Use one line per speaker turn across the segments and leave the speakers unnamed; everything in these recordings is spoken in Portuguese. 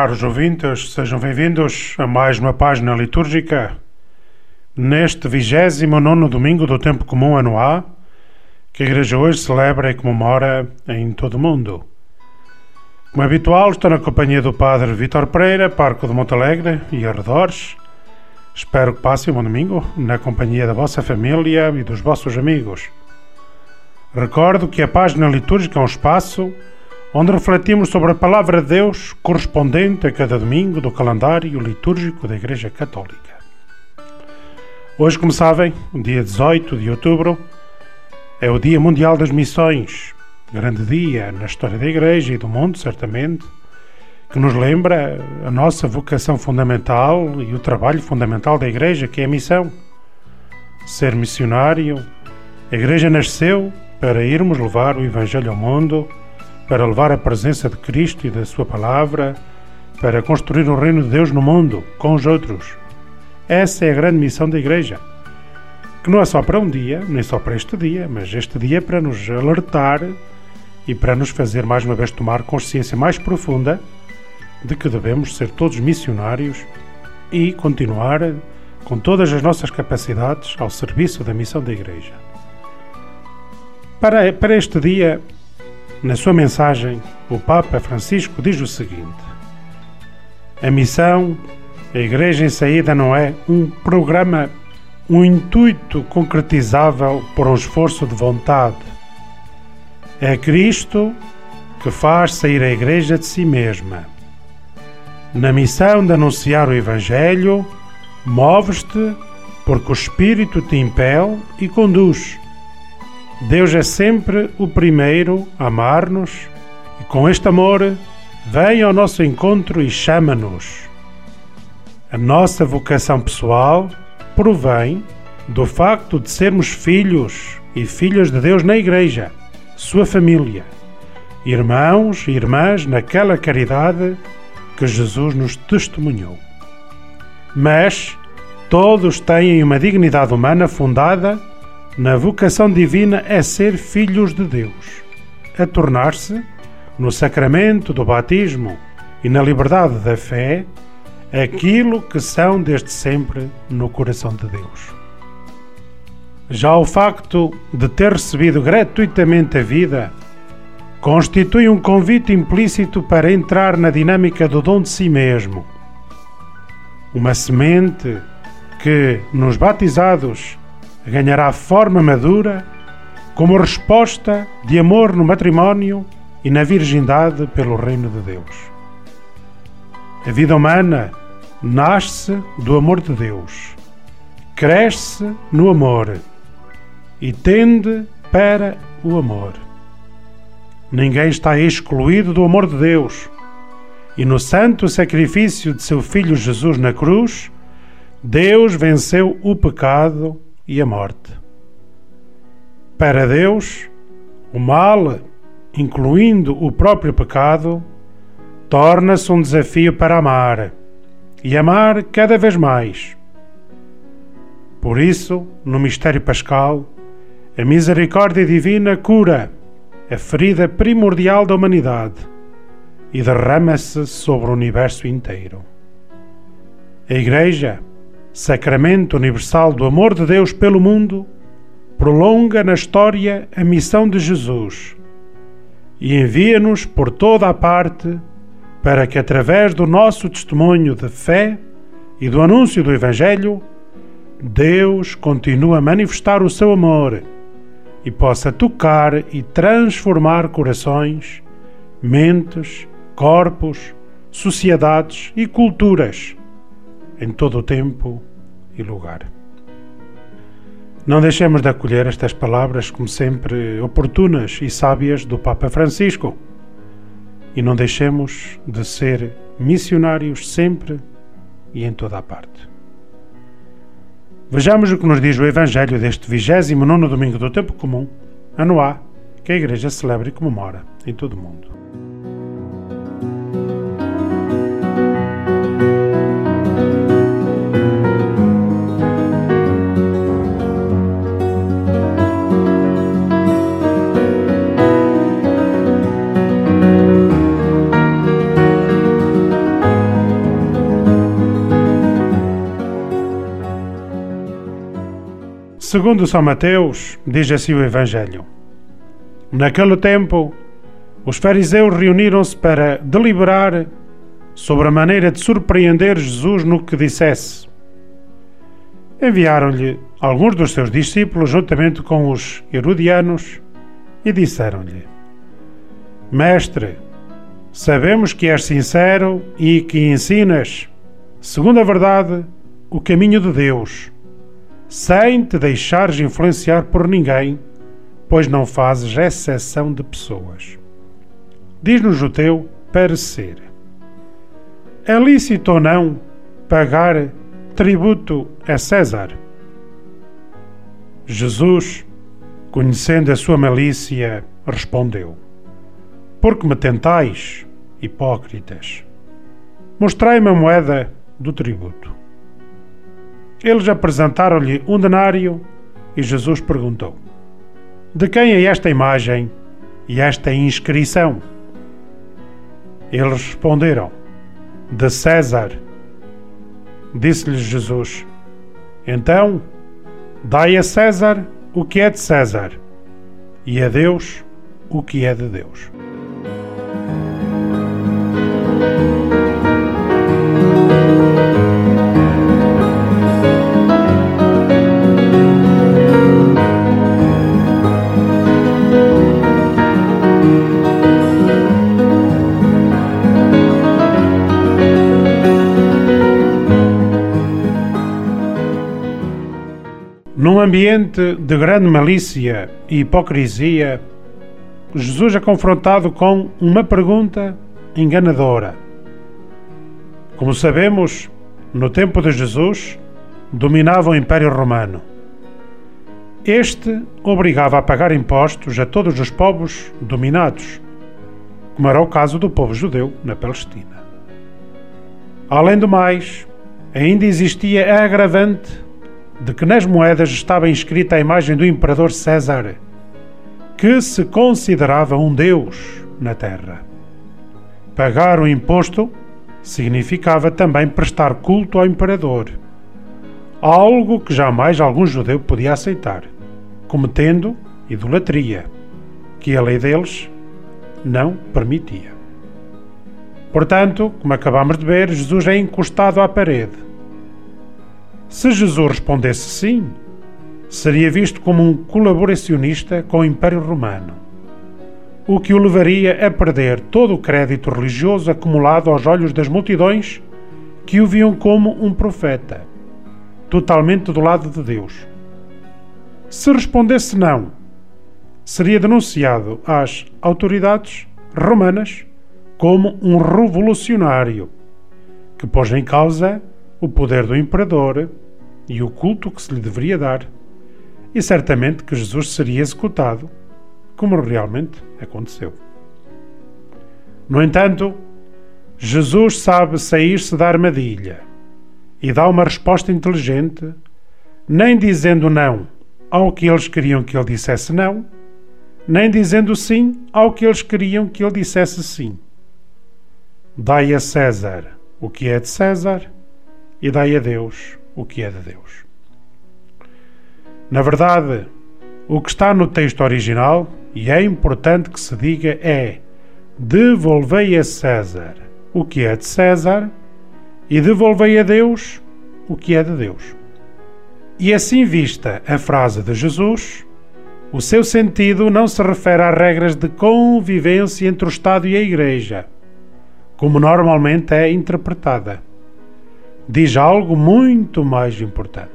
Caros ouvintes, sejam bem-vindos a mais uma página litúrgica neste 29 domingo do Tempo Comum Ano A, que a Igreja hoje celebra e comemora em todo o mundo. Como habitual, estou na companhia do Padre Vítor Pereira, Parco de Montalegre e arredores. Espero que passem um bom domingo na companhia da vossa família e dos vossos amigos. Recordo que a página litúrgica é um espaço onde refletimos sobre a palavra de Deus correspondente a cada domingo do calendário litúrgico da Igreja Católica. Hoje, como sabem, dia 18 de outubro, é o Dia Mundial das Missões, grande dia na história da Igreja e do mundo, certamente, que nos lembra a nossa vocação fundamental e o trabalho fundamental da Igreja, que é a missão. Ser missionário. A Igreja nasceu para irmos levar o Evangelho ao mundo para levar a presença de Cristo e da Sua palavra, para construir o reino de Deus no mundo, com os outros. Essa é a grande missão da Igreja. Que não é só para um dia, nem só para este dia, mas este dia é para nos alertar e para nos fazer mais uma vez tomar consciência mais profunda de que devemos ser todos missionários e continuar com todas as nossas capacidades ao serviço da missão da Igreja. Para, para este dia, na sua mensagem, o Papa Francisco diz o seguinte: A missão, a Igreja em saída, não é um programa, um intuito concretizável por um esforço de vontade. É Cristo que faz sair a Igreja de si mesma. Na missão de anunciar o Evangelho, moves-te porque o Espírito te impele e conduz Deus é sempre o primeiro a amar-nos e com este amor vem ao nosso encontro e chama-nos. A nossa vocação pessoal provém do facto de sermos filhos e filhas de Deus na Igreja, sua família, irmãos e irmãs naquela caridade que Jesus nos testemunhou. Mas todos têm uma dignidade humana fundada na vocação divina é ser filhos de Deus, a tornar-se, no sacramento do batismo e na liberdade da fé, aquilo que são desde sempre no coração de Deus. Já o facto de ter recebido gratuitamente a vida constitui um convite implícito para entrar na dinâmica do dom de si mesmo. Uma semente que, nos batizados, ganhará forma madura como resposta de amor no matrimónio e na virgindade pelo reino de Deus. A vida humana nasce do amor de Deus, cresce no amor e tende para o amor. Ninguém está excluído do amor de Deus. E no santo sacrifício de seu Filho Jesus na cruz, Deus venceu o pecado e a morte. Para Deus, o mal, incluindo o próprio pecado, torna-se um desafio para amar e amar cada vez mais. Por isso, no mistério pascal, a misericórdia divina cura a ferida primordial da humanidade e derrama-se sobre o universo inteiro. A Igreja, sacramento universal do amor de Deus pelo mundo, prolonga na história a missão de Jesus e envia-nos por toda a parte para que, através do nosso testemunho de fé e do anúncio do Evangelho, Deus continue a manifestar o seu amor e possa tocar e transformar corações, mentes, corpos, sociedades e culturas em todo o tempo e lugar. Não deixemos de acolher estas palavras, como sempre, oportunas e sábias do Papa Francisco. E não deixemos de ser missionários sempre e em toda a parte. Vejamos o que nos diz o Evangelho deste 29 domingo do Tempo Comum, ano A, que a Igreja celebra e comemora em todo o mundo. Segundo São Mateus, diz assim o Evangelho: Naquele tempo, os fariseus reuniram-se para deliberar sobre a maneira de surpreender Jesus no que dissesse. Enviaram-lhe alguns dos seus discípulos juntamente com os herodianos e disseram-lhe: Mestre, sabemos que és sincero e que ensinas, segundo a verdade, o caminho de Deus sem te deixares influenciar por ninguém, pois não fazes exceção de pessoas. Diz-nos o teu parecer. É lícito ou não pagar tributo a César? Jesus, conhecendo a sua malícia, respondeu: Porque me tentais, hipócritas? Mostrai-me a moeda do tributo. Eles apresentaram-lhe um denário e Jesus perguntou: De quem é esta imagem e esta inscrição? Eles responderam: De César. Disse-lhes Jesus: Então, dai a César o que é de César e a Deus o que é de Deus. Ambiente de grande malícia e hipocrisia, Jesus é confrontado com uma pergunta enganadora. Como sabemos, no tempo de Jesus, dominava o Império Romano. Este obrigava a pagar impostos a todos os povos dominados, como era o caso do povo judeu na Palestina. Além do mais, ainda existia a agravante de que nas moedas estava inscrita a imagem do imperador César, que se considerava um deus na terra. Pagar o imposto significava também prestar culto ao imperador, algo que jamais algum judeu podia aceitar, cometendo idolatria, que a lei deles não permitia. Portanto, como acabamos de ver, Jesus é encostado à parede se Jesus respondesse sim, seria visto como um colaboracionista com o Império Romano, o que o levaria a perder todo o crédito religioso acumulado aos olhos das multidões que o viam como um profeta, totalmente do lado de Deus. Se respondesse não, seria denunciado às autoridades romanas como um revolucionário que pôs em causa o poder do imperador e o culto que se lhe deveria dar, e certamente que Jesus seria executado, como realmente aconteceu. No entanto, Jesus sabe sair-se da armadilha e dá uma resposta inteligente, nem dizendo não ao que eles queriam que ele dissesse não, nem dizendo sim ao que eles queriam que ele dissesse sim. Dai a César o que é de César e dai a Deus o que é de Deus. Na verdade, o que está no texto original, e é importante que se diga, é: devolvei a César o que é de César e devolvei a Deus o que é de Deus. E assim vista a frase de Jesus, o seu sentido não se refere às regras de convivência entre o Estado e a Igreja, como normalmente é interpretada diz algo muito mais importante.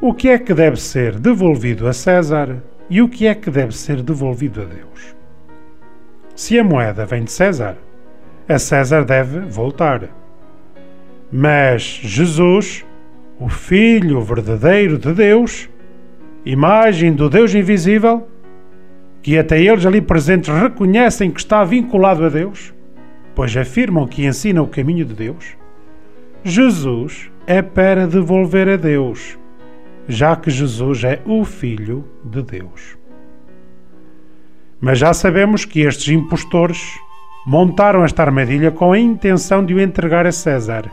O que é que deve ser devolvido a César e o que é que deve ser devolvido a Deus? Se a moeda vem de César, a César deve voltar. Mas Jesus, o Filho verdadeiro de Deus, imagem do Deus invisível, que até eles ali presentes reconhecem que está vinculado a Deus, pois afirmam que ensina o caminho de Deus, Jesus é para devolver a Deus, já que Jesus é o Filho de Deus. Mas já sabemos que estes impostores montaram esta armadilha com a intenção de o entregar a César,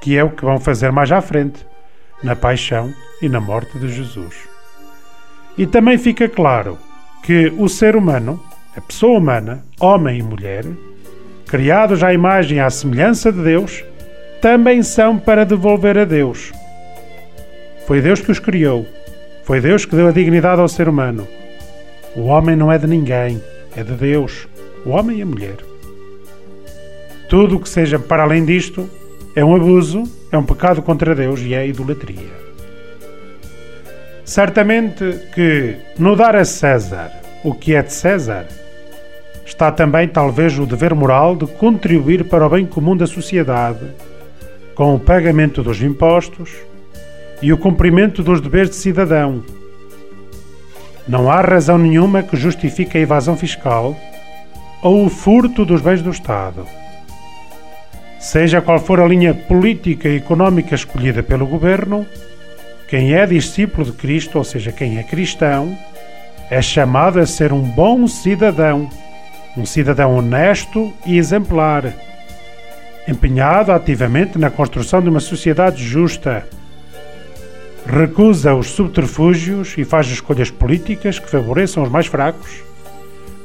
que é o que vão fazer mais à frente, na paixão e na morte de Jesus. E também fica claro que o ser humano, a pessoa humana, homem e mulher, criados à imagem e à semelhança de Deus, também são para devolver a Deus. Foi Deus que os criou. Foi Deus que deu a dignidade ao ser humano. O homem não é de ninguém, é de Deus, o homem e a mulher. Tudo o que seja para além disto é um abuso, é um pecado contra Deus e é idolatria. Certamente que no dar a César o que é de César, está também talvez o dever moral de contribuir para o bem comum da sociedade, com o pagamento dos impostos e o cumprimento dos deveres de cidadão. Não há razão nenhuma que justifique a evasão fiscal ou o furto dos bens do Estado. Seja qual for a linha política e económica escolhida pelo governo, quem é discípulo de Cristo, ou seja, quem é cristão, é chamado a ser um bom cidadão, um cidadão honesto e exemplar, empenhado ativamente na construção de uma sociedade justa. Recusa os subterfúgios e faz escolhas políticas que favoreçam os mais fracos,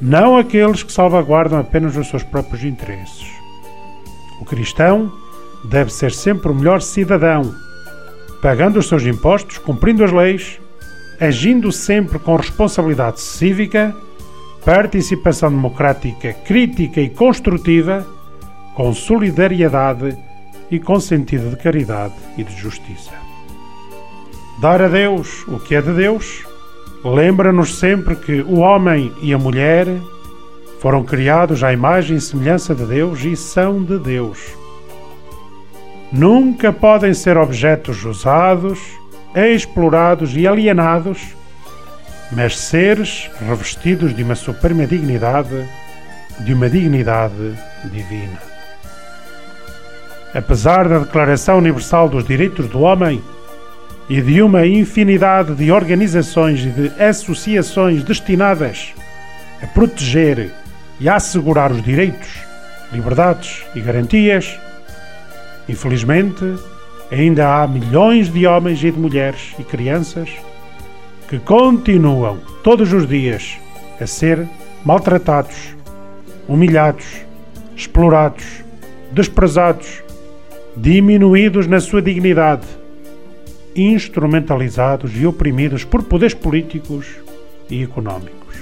não aqueles que salvaguardam apenas os seus próprios interesses. O cristão deve ser sempre o melhor cidadão, pagando os seus impostos, cumprindo as leis, agindo sempre com responsabilidade cívica, participação democrática crítica e construtiva, com solidariedade e com sentido de caridade e de justiça. Dar a Deus o que é de Deus lembra-nos sempre que o homem e a mulher foram criados à imagem e semelhança de Deus e são de Deus. Nunca podem ser objetos usados, explorados e alienados, mas seres revestidos de uma suprema dignidade, de uma dignidade divina. Apesar da Declaração Universal dos Direitos do Homem e de uma infinidade de organizações e de associações destinadas a proteger e a assegurar os direitos, liberdades e garantias, infelizmente, ainda há milhões de homens e de mulheres e crianças que continuam todos os dias a ser maltratados, humilhados, explorados, desprezados, diminuídos na sua dignidade, instrumentalizados e oprimidos por poderes políticos e económicos.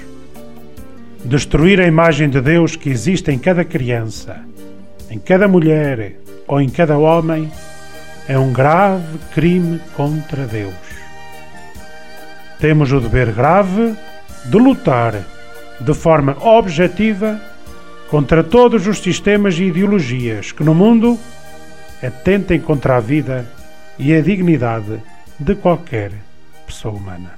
Destruir a imagem de Deus que existe em cada criança, em cada mulher ou em cada homem é um grave crime contra Deus. Temos o dever grave de lutar de forma objetiva contra todos os sistemas e ideologias que no mundo atentem contra a vida e a dignidade de qualquer pessoa humana.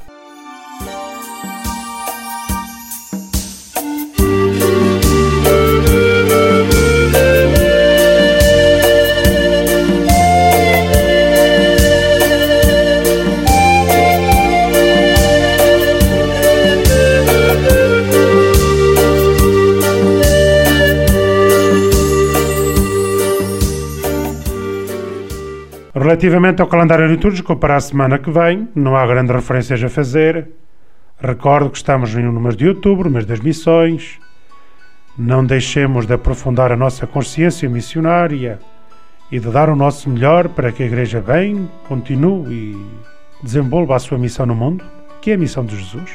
Relativamente ao calendário litúrgico para a semana que vem, não há grandes referências a fazer. Recordo que estamos no mês de outubro, mês das missões. Não deixemos de aprofundar a nossa consciência missionária e de dar o nosso melhor para que a Igreja bem continue e desenvolva a sua missão no mundo, que é a missão de Jesus.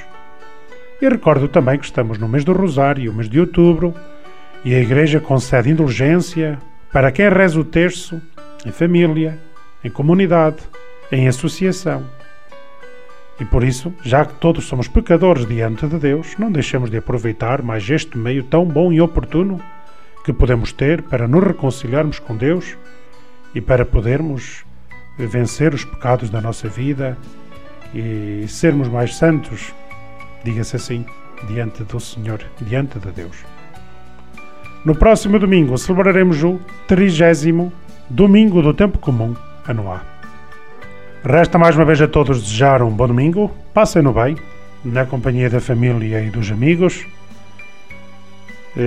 E recordo também que estamos no mês do Rosário, mês de outubro, e a Igreja concede indulgência para quem reza o terço em família em comunidade, em associação. E por isso, já que todos somos pecadores diante de Deus, não deixemos de aproveitar mais este meio tão bom e oportuno que podemos ter para nos reconciliarmos com Deus e para podermos vencer os pecados da nossa vida e sermos mais santos, diga-se assim, diante do Senhor, diante de Deus. No próximo domingo celebraremos o trigésimo domingo do tempo comum anual. Resta mais uma vez a todos desejar um bom domingo, passem-no bem, na companhia da família e dos amigos.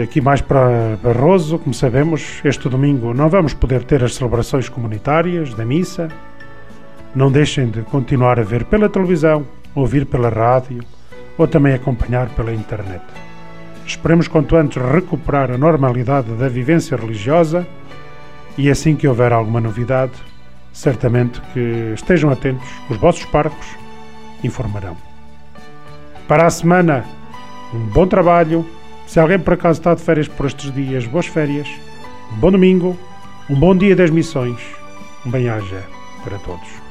Aqui mais para Barroso, como sabemos, este domingo não vamos poder ter as celebrações comunitárias da missa, Não deixem de continuar a ver pela televisão, ouvir pela rádio ou também acompanhar pela internet. Esperemos quanto antes recuperar a normalidade da vivência religiosa e assim que houver alguma novidade, certamente que estejam atentos, os vossos parcos informarão. Para a semana, um bom trabalho. Se alguém por acaso está de férias por estes dias, boas férias, um bom domingo, um bom dia das missões, um bem-aja para todos.